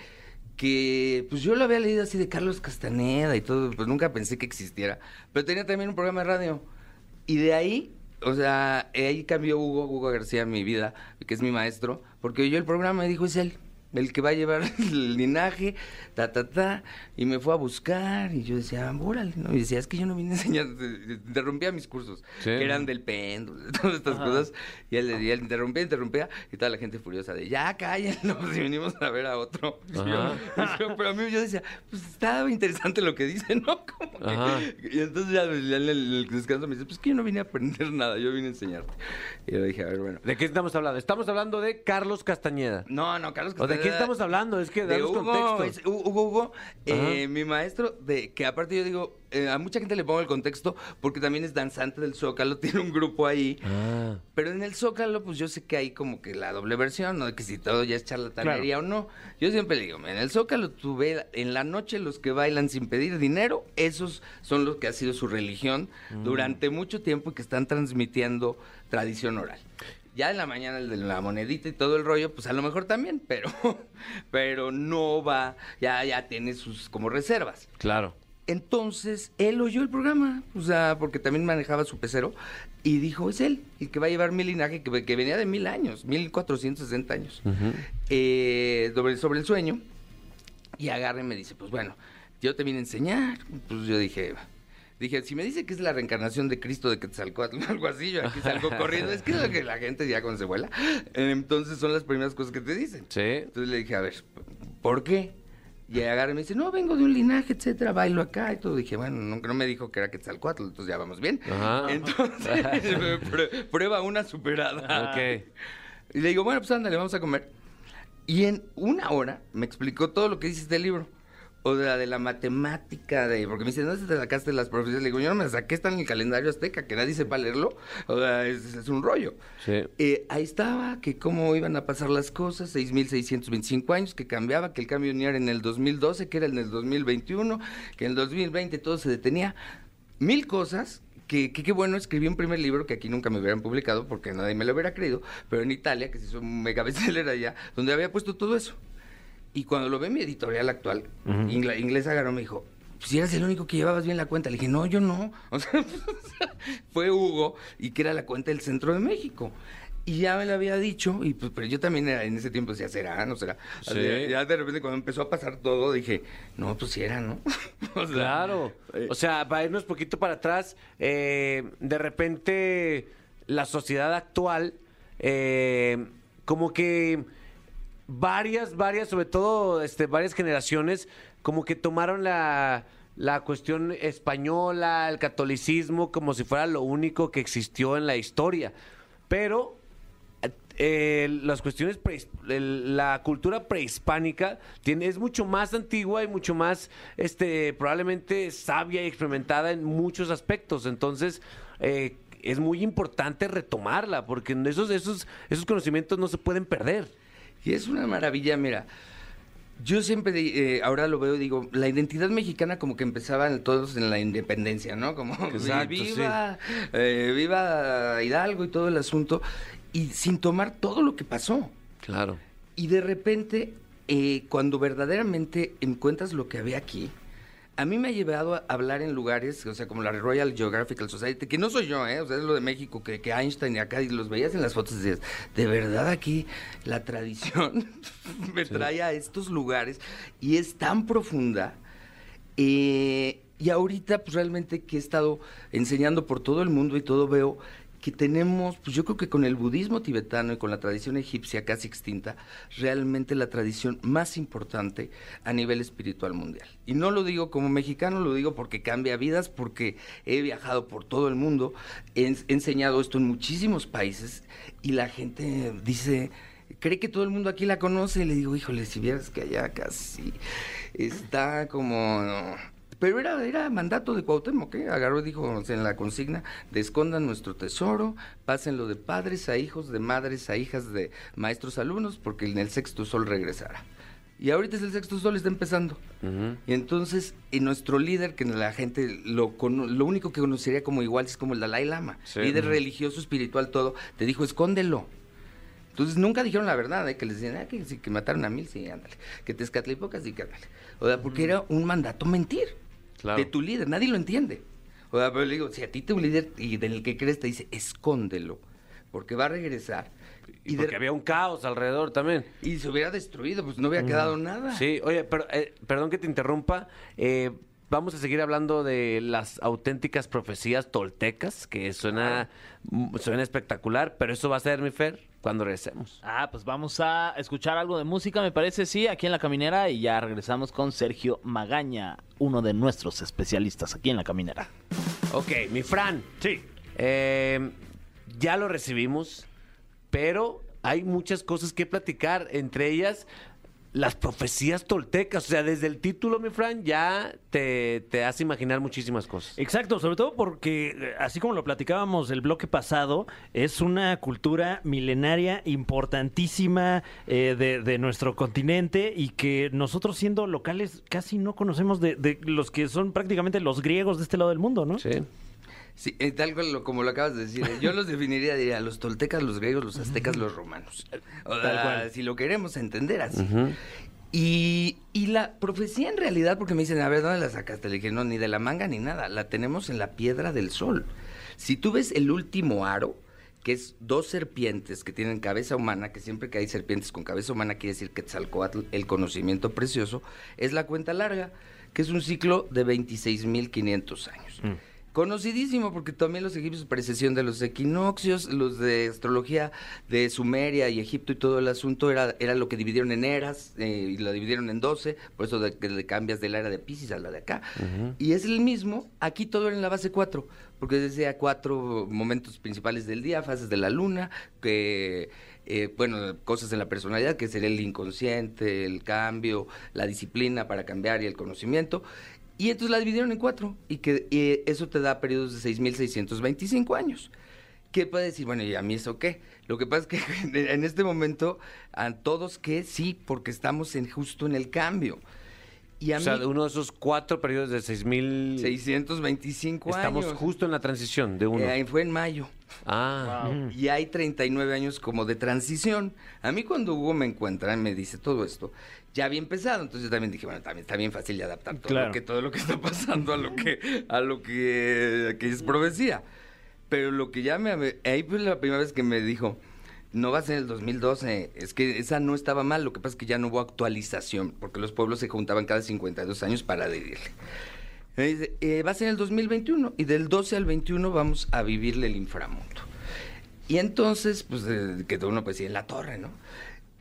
que pues yo lo había leído así de Carlos Castaneda y todo, pues nunca pensé que existiera. Pero tenía también un programa de radio. Y de ahí, o sea, ahí cambió Hugo, Hugo García mi vida, que es mi maestro, porque oyó el programa y dijo, es él, el que va a llevar el linaje, ta, ta, ta, y me fue a buscar, y yo decía, "Ah, órale, ¿no? Y decía, es que yo no vine a enseñar, interrumpía mis cursos, Sí. que eran del péndulo, todas estas cosas, y él, y él interrumpía, interrumpía, y toda la gente furiosa de, ya, cállenlo, si venimos a ver a otro. Y yo- Ajá. y yo- pero a mí yo decía, pues estaba interesante lo que dice, ¿no? Como que- Ajá. y entonces ya, ya en el, el descanso me dice, pues que yo no vine a aprender nada, yo vine a enseñarte. Y yo dije, a ver, bueno. ¿De qué estamos hablando? Estamos hablando de Carlos Castañeda. No, no, Carlos ¿O Castaneda- estamos hablando? Es que de Hugo, contexto. es Hu- Hugo, Hugo, eh, mi maestro, de que aparte yo digo, eh, a mucha gente le pongo el contexto porque también es danzante del Zócalo, tiene un grupo ahí. Ah. Pero en el Zócalo, pues yo sé que hay como que la doble versión, ¿no? De que si todo ya es charlatanería o no. Yo siempre le digo, en el Zócalo tú ve en la noche los que bailan sin pedir dinero, esos son los que ha sido su religión Mm. durante mucho tiempo y que están transmitiendo tradición oral. Ya en la mañana el de la monedita y todo el rollo, pues a lo mejor también, pero, pero no va, ya, ya tiene sus como reservas. Claro. Entonces, él oyó el programa, o sea, porque también manejaba su pecero, y dijo, es él, el que va a llevar mi linaje, que, que venía de mil años, mil cuatrocientos sesenta años, eh, sobre, sobre el sueño, y agarra y me dice, pues bueno, yo te vine a enseñar, pues yo dije... Dije, si me dice que es la reencarnación de Cristo de Quetzalcóatl o algo así, yo aquí salgo corriendo. Es que es lo que la gente ya cuando se vuela. Entonces son las primeras cosas que te dicen. Sí. Entonces le dije, a ver, ¿por qué? Y agarra y me dice, no, vengo de un linaje, etcétera, bailo acá y todo. Dije, bueno, nunca no me dijo que era Quetzalcóatl, entonces ya vamos bien. Ajá. Entonces, prue- prueba una superada. Ok. Y le digo, bueno, pues ándale, vamos a comer. Y en una hora me explicó todo lo que dice este libro. O de la de la matemática, de porque me dicen, ¿dónde te sacaste las profecías? Le digo, yo no me saqué, está en el calendario azteca, que nadie sepa leerlo, o sea, es, es un rollo. Sí. Eh, ahí estaba, que cómo iban a pasar las cosas, 6.625 años, que cambiaba, que el cambio no era en el 2012, que era en el 2021, que en el 2020 todo se detenía. Mil cosas que que qué bueno, escribí un primer libro que aquí nunca me hubieran publicado porque nadie me lo hubiera creído, pero en Italia, que se hizo un mega bestseller allá, donde había puesto todo eso. Y cuando lo ve mi editorial actual, ingla- inglés agarró, me dijo, si eras el único que llevabas bien la cuenta. Le dije, no, yo no. O sea, fue Hugo y que era la cuenta del centro de México. Y ya me lo había dicho, y pues, pero yo también era, en ese tiempo decía, será, no será. Sí. Ya de repente cuando empezó a pasar todo, dije, no, pues sí era, ¿no? O sea, Claro. eh, O sea, para irnos poquito para atrás, eh, de repente la sociedad actual, eh, como que varias, varias, sobre todo este, varias generaciones, como que tomaron la, la cuestión española, el catolicismo, como si fuera lo único que existió en la historia. Pero eh, las cuestiones, el- la cultura prehispánica tiene, es mucho más antigua y mucho más, este, probablemente sabia y experimentada en muchos aspectos. Entonces, eh, es muy importante retomarla, porque esos, esos, esos conocimientos no se pueden perder. Y es una maravilla, mira. Yo siempre, eh, ahora lo veo digo, la identidad mexicana como que empezaban todos en la independencia, ¿no? Como Exacto, viva, eh, viva Hidalgo y todo el asunto, y sin tomar todo lo que pasó. Claro. Y de repente, eh, cuando verdaderamente encuentras lo que había aquí, a mí me ha llevado a hablar en lugares, o sea, como la Royal Geographical Society, que no soy yo, ¿eh? O sea, es lo de México, que, que Einstein y acá, y los veías en las fotos y decías, de verdad aquí la tradición me trae a estos lugares y es tan profunda. eh, y ahorita, pues realmente que he estado enseñando por todo el mundo y todo veo que tenemos, pues yo creo que con el budismo tibetano y con la tradición egipcia casi extinta, realmente la tradición más importante a nivel espiritual mundial. Y no lo digo como mexicano, lo digo porque cambia vidas, porque he viajado por todo el mundo, he, ens- he enseñado esto en muchísimos países y la gente dice, cree que todo el mundo aquí la conoce. Y le digo, híjole, si vieras que allá casi está como... Pero era, era mandato de Cuauhtémoc, ¿eh? Agarró y dijo en la consigna, de escondan nuestro tesoro, pásenlo de padres a hijos, de madres a hijas, de maestros a alumnos, porque en el sexto sol regresará. Y ahorita es el sexto sol, está empezando. Y entonces, en nuestro líder, que la gente lo, lo único que conocería como igual es como el Dalai Lama, Sí. líder religioso, espiritual, todo, te dijo, escóndelo. Entonces nunca dijeron la verdad, ¿eh? que les decían, ah, que, que mataron a mil, sí, ándale. Que te escatlipocas, sí, que ándale. O sea, porque era un mandato mentir Claro. de tu líder, nadie lo entiende. O sea, pero le digo, si a ti tu líder y del que crees te dice, escóndelo, porque va a regresar. Y, Y, de- porque había un caos alrededor también. y se hubiera destruido, pues no hubiera quedado nada. Sí, oye, pero, eh, perdón que te interrumpa. eh, vamos a seguir hablando de las auténticas profecías toltecas, que suena, mm, suena espectacular, pero eso va a ser, mi Fer, cuando regresemos. Ah, pues vamos a escuchar algo de música, me parece, sí, aquí en La Caminera y ya regresamos con Sergio Magaña, uno de nuestros especialistas aquí en La Caminera. Ok, mi Fran, Sí. eh, ya lo recibimos, pero hay muchas cosas que platicar, entre ellas las profecías toltecas. O sea, desde el título, mi Fran, ya te, te hace imaginar muchísimas cosas. Exacto, sobre todo porque, eh, así como lo platicábamos el bloque pasado, es una cultura milenaria importantísima eh, de, de nuestro continente y que nosotros siendo locales casi no conocemos de, de los que son prácticamente los griegos de este lado del mundo, ¿no? Sí. Sí, eh, tal cual como lo acabas de decir. eh, Yo los definiría, diría, los toltecas, los griegos, los aztecas, los romanos. O sea, Tal cual. Si lo queremos entender así. Y, y la profecía en realidad, porque me dicen, a ver, ¿dónde la sacaste? Le dije, no, ni de la manga ni nada, la tenemos en la piedra del sol. Si tú ves el último aro, que es dos serpientes que tienen cabeza humana, que siempre que hay serpientes con cabeza humana quiere decir Quetzalcoatl, el conocimiento precioso, es la cuenta larga, que es un ciclo de 26.500 años. Conocidísimo porque también los egipcios precesión de los equinoccios, los de astrología de Sumeria y Egipto y todo el asunto era, era lo que dividieron en eras eh, y lo dividieron en 12, por eso de, que le cambias de la era de Pisces a la de acá. Y es el mismo, aquí todo era en la base 4, porque decía cuatro momentos principales del día, fases de la luna, que eh, bueno, cosas en la personalidad, que sería el inconsciente, el cambio, la disciplina para cambiar y el conocimiento. Y entonces la dividieron en cuatro y que y eso te da periodos de 6.625 años. ¿Qué puede decir? Bueno, ¿y a mí eso qué? Lo que pasa es que en este momento, a todos que sí, porque estamos en, justo en el cambio. Y a O sea, mí, de uno de esos cuatro periodos de 6000 625 Estamos años. justo en la transición de uno. Eh, fue en mayo. ah, Y hay 39 años como de transición. A mí cuando Hugo me encuentra y me dice todo esto, ya había empezado, entonces yo también dije, bueno, también está bien fácil de adaptar todo, Claro. lo, que, todo lo que está pasando a lo que, a lo que, que es profecía. Pero lo que ya me... Ahí fue la primera vez que me dijo, no va a ser el 2012, es que esa no estaba mal, lo que pasa es que ya no hubo actualización, porque los pueblos se juntaban cada 52 años para adherirle. Eh, va a ser el 2021 y del 12 al 21 vamos a vivirle el inframundo. Y entonces, pues, eh, quedó uno pues en la torre, ¿no?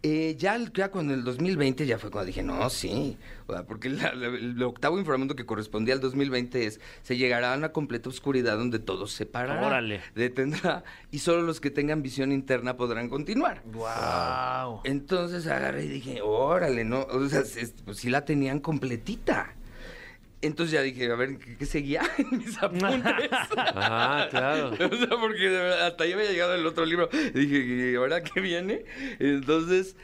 Eh, ya, ya cuando el 2020 ya fue cuando dije, no, sí, o sea, porque la- la- el octavo inframundo que correspondía al 2020 es, se llegará a una completa oscuridad donde todo se parará, Órale. detendrá, y solo los que tengan visión interna podrán continuar. Wow. Entonces agarré y dije, órale, ¿no? O sea, es- pues sí la tenían completita. Entonces ya dije, a ver, ¿qué, qué seguía en mis apuntes? ah, claro. o sea, porque de verdad, hasta ahí había llegado el otro libro. Dije, ¿y ahora qué viene? Entonces,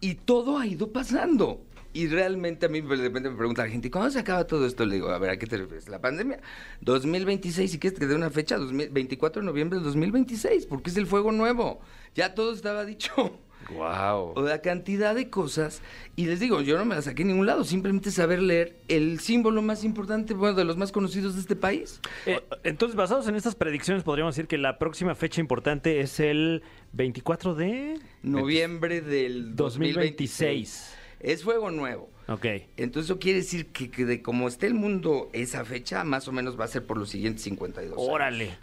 y todo ha ido pasando. Y realmente a mí de repente me pregunta la gente, ¿cuándo se acaba todo esto? Le digo, a ver, ¿a qué te refieres? ¿La pandemia? 2026, si quieres que dé una fecha, 2000 24 de noviembre de 2026, porque es el fuego nuevo. Ya todo estaba dicho. Wow. O la cantidad de cosas. Y les digo, yo no me la saqué en ningún lado. Simplemente saber leer el símbolo más importante, bueno, de los más conocidos de este país. Eh, entonces, basados en estas predicciones, podríamos decir que la próxima fecha importante es el 24 de Noviembre del 2026. 2026. Es fuego nuevo. Ok. Entonces eso quiere decir que, que de cómo esté el mundo esa fecha, más o menos va a ser por los siguientes 52 años. Órale.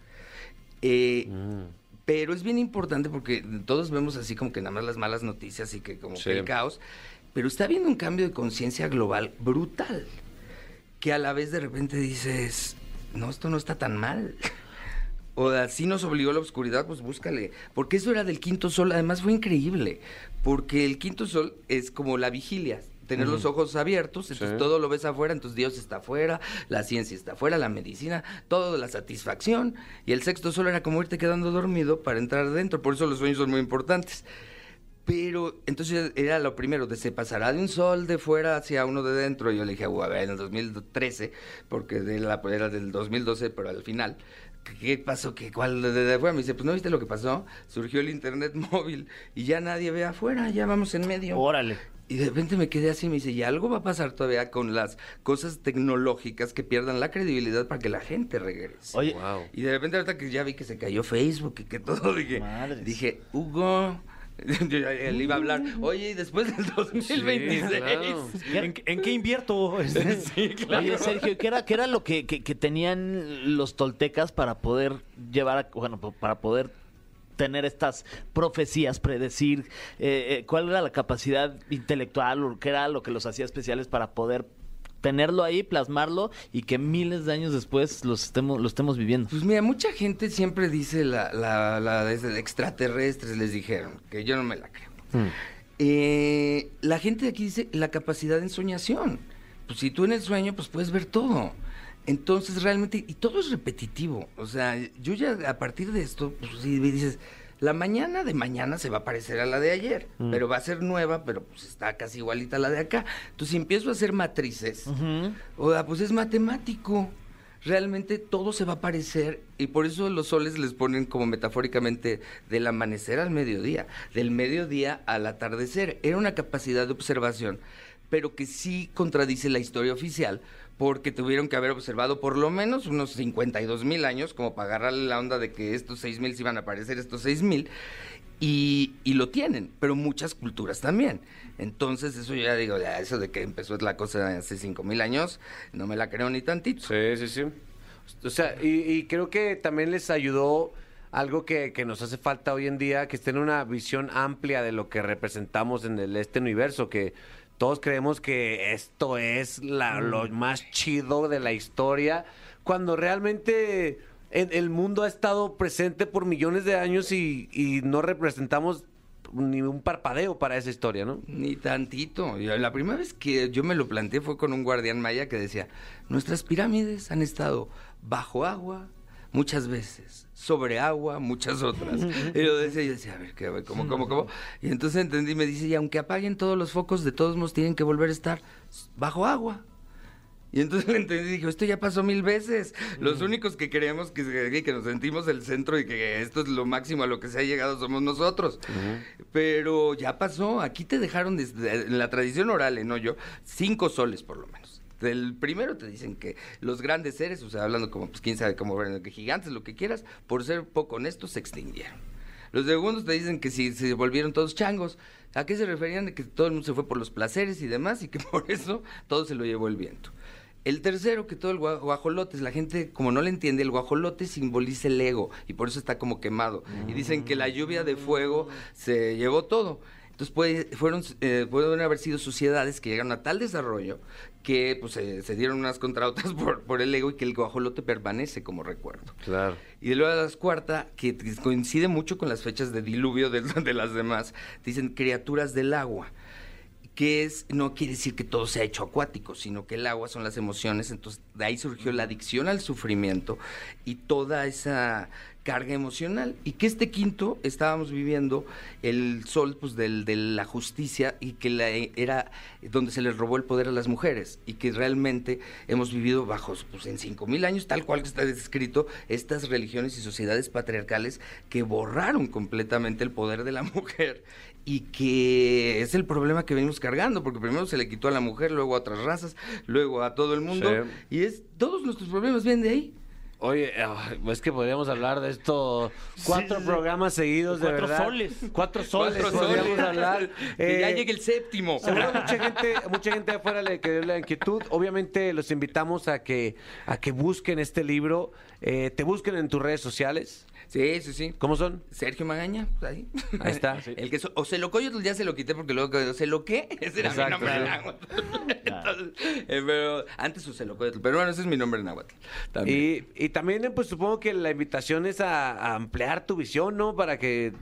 Eh, Mm. Pero es bien importante porque todos vemos así como que nada más las malas noticias y que como Sí. que el caos. Pero está habiendo un cambio de conciencia global brutal. Que a la vez de repente dices, no, esto no está tan mal. O así nos obligó la oscuridad, pues búscale. Porque eso era del quinto sol, además fue increíble. Porque el quinto sol es como la vigilia. Tener los ojos abiertos, entonces Sí. todo lo ves afuera, entonces Dios está afuera, la ciencia está afuera, la medicina, todo la satisfacción. Y el sexto sol era como irte quedando dormido para entrar dentro, por eso los sueños son muy importantes. Pero entonces era lo primero, de se pasará de un sol de fuera hacia uno de dentro. Y yo le dije, "Uh, a ver, en el 2013, porque de la, era del 2012, pero al final, ¿qué- ¿qué pasó? ¿Qué, ¿Cuál de, de afuera? Me dice, pues no viste lo que pasó. Surgió el internet móvil y ya nadie ve afuera, ya vamos en medio. Órale. Y de repente me quedé así y me dice, y algo va a pasar todavía con las cosas tecnológicas que pierdan la credibilidad para que la gente regrese. Oye, Wow. Y de repente ahorita que ya vi que se cayó Facebook y que todo, dije, Madres. dije, Hugo, él iba a hablar, oye, y después del 2026. claro. ¿En, en qué invierto? Sí, claro. Oye, Sergio, ¿qué era, qué era lo que, que- que tenían los toltecas para poder llevar, a- bueno, para poder tener estas profecías, predecir eh, eh, cuál era la capacidad intelectual o qué era lo que los hacía especiales para poder tenerlo ahí, plasmarlo y que miles de años después los estemos, lo estemos viviendo? Pues mira, mucha gente siempre dice la, la, la de de extraterrestres, les dijeron, que yo no me la creo. Mm. Eh, la gente de aquí dice la capacidad de ensoñación. Pues si tú en el sueño, pues puedes ver todo. Entonces realmente, y todo es repetitivo. O sea, yo ya a partir de esto, pues sí dices, la mañana de mañana se va a parecer a la de ayer, pero va a ser nueva, pero pues está casi igualita a la de acá. Entonces si empiezo a hacer matrices, o sea, pues es matemático. Realmente todo se va a parecer y por eso los soles les ponen como metafóricamente del amanecer al mediodía, del mediodía al atardecer. Era una capacidad de observación, pero que sí contradice la historia oficial porque tuvieron que haber observado por lo menos unos 52 mil años como para agarrarle la onda de que estos 6 mil se iban a aparecer estos 6 mil y, y lo tienen, pero muchas culturas también. Entonces, eso ya digo, ya eso de que empezó la cosa hace cinco mil años, no me la creo ni tantito. Sí, sí, sí. O sea, y, y creo que también les ayudó algo que, que nos hace falta hoy en día, que estén una visión amplia de lo que representamos en el, este universo, que todos creemos que esto es la, lo más chido de la historia, cuando realmente en- el mundo ha estado presente por millones de años y, y no representamos ni un parpadeo para esa historia, ¿no? Ni tantito. La primera vez que yo me lo planteé fue con un guardián maya que decía, nuestras pirámides han estado bajo agua muchas veces, sobre agua muchas otras. y lo decía y yo decía, a ver, ¿qué, a ver, ¿cómo, cómo, cómo? Y entonces entendí, me dice, y aunque apaguen todos los focos, de todos modos tienen que volver a estar bajo agua. Y entonces le entendí dije, esto ya pasó mil veces. Los únicos que creemos que, que nos sentimos el centro y que esto es lo máximo a lo que se ha llegado somos nosotros. Pero ya pasó. Aquí te dejaron, desde, en la tradición oral, ¿eh? no yo, cinco soles por lo menos. Del primero te dicen que los grandes seres, o sea, hablando como, pues quién sabe cómo, gigantes, lo que quieras, por ser poco honestos, se extinguieron. Los segundos te dicen que si se volvieron todos changos. ¿A qué se referían? De que todo el mundo se fue por los placeres y demás y que por eso todo se lo llevó el viento. El tercero, que todo el gua- guajolote, la gente como no le entiende, el guajolote simboliza el ego y por eso está como quemado. Y dicen que la lluvia de fuego se llevó todo. Entonces puede, fueron, eh, pueden haber sido sociedades que llegaron a tal desarrollo que pues, se- se dieron unas contra otras por, por el ego y que el guajolote permanece como recuerdo. Claro. Y luego la cuarta, que coincide mucho con las fechas de diluvio de, de las demás, dicen criaturas del agua, que es, no quiere decir que todo sea hecho acuático, sino que el agua son las emociones, entonces de ahí surgió la adicción al sufrimiento y toda esa carga emocional. Y que este quinto estábamos viviendo el sol pues, del, de la justicia y que la, era donde se les robó el poder a las mujeres y que realmente hemos vivido bajo, pues en cinco mil años, tal cual que está descrito, estas religiones y sociedades patriarcales que borraron completamente el poder de la mujer y que es el problema que venimos cargando, porque primero se le quitó a la mujer, luego a otras razas, luego a todo el mundo, Sí. y es todos nuestros problemas vienen de ahí. Oye, ay, es que podríamos hablar de esto cuatro Sí, sí. programas seguidos, de Cuatro verdad. soles. Cuatro soles, Cuatro podríamos soles. hablar. Que ya Eh, llegue el séptimo. Seguro mucha gente, mucha gente de afuera le quedó la inquietud. Obviamente los invitamos a que, a que busquen este libro, eh, te busquen en tus redes sociales. Sí, sí, sí. ¿Cómo son? Sergio Magaña, pues ahí. Ahí está. El que so- o se lo coyotl ya se lo quité porque luego se lo qué, ese era Exacto, mi nombre en náhuatl. Entonces, eh, pero antes usé lo coyotl, pero bueno, ese es mi nombre en náhuatl. También. Y, y también, pues supongo que la invitación es a, a ampliar tu visión, ¿no? Para que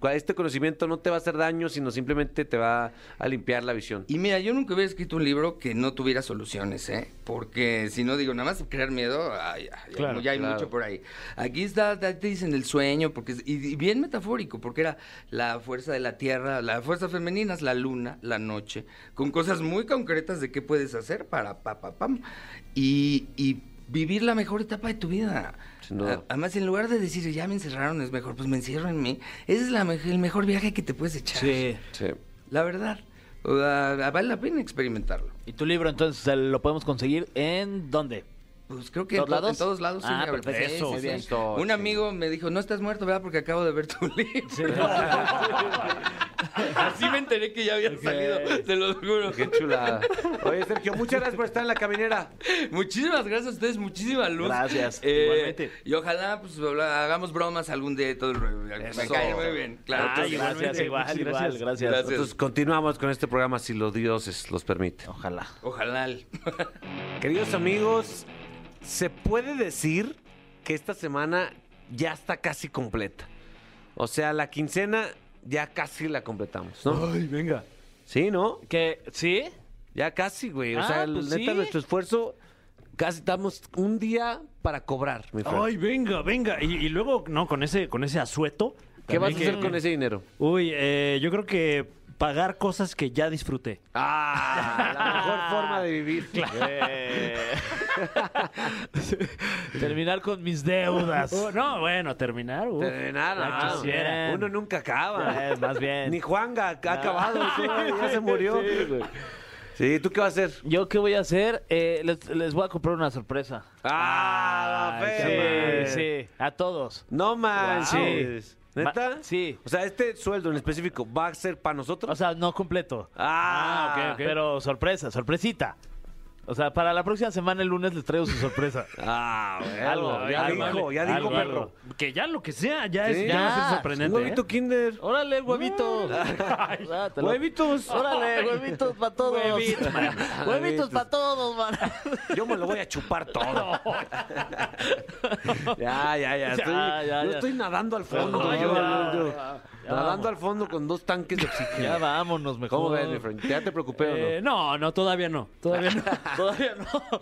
pues, este conocimiento no te va a hacer daño, sino simplemente te va a limpiar la visión. Y mira, yo nunca hubiera escrito un libro que no tuviera soluciones, ¿eh? Porque si no digo nada más crear miedo, ay, ya- Claro, ya hay claro. mucho por ahí. Aquí está, te dicen el sueño, porque es- y, y bien metafórico, porque era la fuerza de la tierra, la fuerza femenina es la luna, la noche, con cosas muy concretas de qué puedes hacer para pa, pa, pam. Y, y vivir la mejor etapa de tu vida. Sin duda. A- Además, en lugar de decir, ya me encerraron, es mejor, pues me encierro en mí. Ese es la me- el mejor viaje que te puedes echar. Sí. Sí. La verdad. Vale la pena experimentarlo. ¿Y tu libro entonces lo podemos conseguir en dónde? Pues creo que en, ¿Todos to- lados? en todos lados. sí, Ah, perfecto. sí, Eso, sí, muy sí. bien. Esto, Un amigo me dijo, no estás muerto, ¿verdad? Porque acabo de ver tu libro. Así me enteré que ya había salido, te lo juro. Qué chulada. Oye, Sergio, muchas gracias por estar en la caminera. Muchísimas gracias a ustedes, muchísima luz. Gracias, Eh, igualmente. Y ojalá pues hagamos bromas algún día y todo el rollo. Me Eso. cae muy bien. Claro. Sí. gracias, igual, igual, gracias. gracias. Gracias. Entonces continuamos con este programa si los dioses los permiten. Ojalá. Ojalá. Queridos amigos, se puede decir que esta semana ya está casi completa. O sea, la quincena ya casi la completamos, ¿no? Ay, venga. Sí, ¿no? ¿Qué? ¿Sí? Ya casi, güey. O Ah, sea, pues neta, sí. nuestro esfuerzo, casi estamos un día para cobrar, mi Fran. Ay, venga, venga. Y, y luego, no, con ese, con ese asueto. ¿Qué vas a también hacer que- con ese dinero? Uy, eh, yo creo que pagar cosas que ya disfruté. Ah, la mejor forma de vivir. Eh, Terminar con mis deudas. Oh, no, bueno, terminar. uf. Terminar, no. quisiera. Uno nunca acaba. Eh, más bien. Ni Juanga ha acabado, ya se murió. Sí, ¿tú qué vas a hacer? ¿Yo qué voy a hacer? Eh, les, les voy a comprar una sorpresa. Ah, Ay, la Sí, sí, a todos. No manches. ¿Neta? Va- sí. O sea, este sueldo en específico va a ser para nosotros. O sea, no completo. ah, ok, ok. Pero sorpresa, sorpresita. O sea, para la próxima semana, el lunes, les traigo su sorpresa. Ah, bueno, Algo, ya algo, dijo, ya dijo, algo, perro. algo. Que ya lo que sea, ya, es, Sí. ya va a Ya. ser sorprendente. Un huevito ¿eh? Kinder. Órale, huevito. Huevitos. Órale, huevitos para todos. Huevitos, man. Huevitos para todos, man. Yo me lo voy a chupar todo. ya, ya, ya. Estoy, Ya, ya, yo estoy nadando al fondo. No, yo, ya, yo- ya, ya nadando vamos. al fondo con dos tanques de oxígeno. Ya vámonos mejor. ¿Cómo ves, mi friend? ¿Ya te preocupé o no? Eh, no, no, todavía no. Todavía no. Todavía no.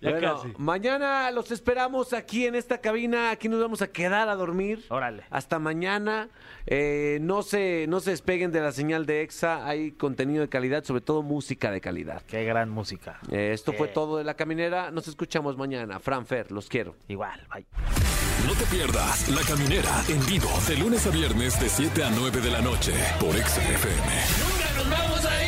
ya Bueno, casi. mañana los esperamos aquí en esta cabina. Aquí nos vamos a quedar a dormir. Órale. Hasta mañana. Eh, no, se, no se despeguen de la señal de EXA. Hay contenido de calidad, sobre todo música de calidad. Qué gran música. Eh, esto fue todo de la caminera. Nos escuchamos mañana. Fran Fer, los quiero. Igual, bye. No te pierdas La Caminera en vivo de lunes a viernes de 7 a 9 de la noche por Exa FM. ¡Nunca nos vamos a ir!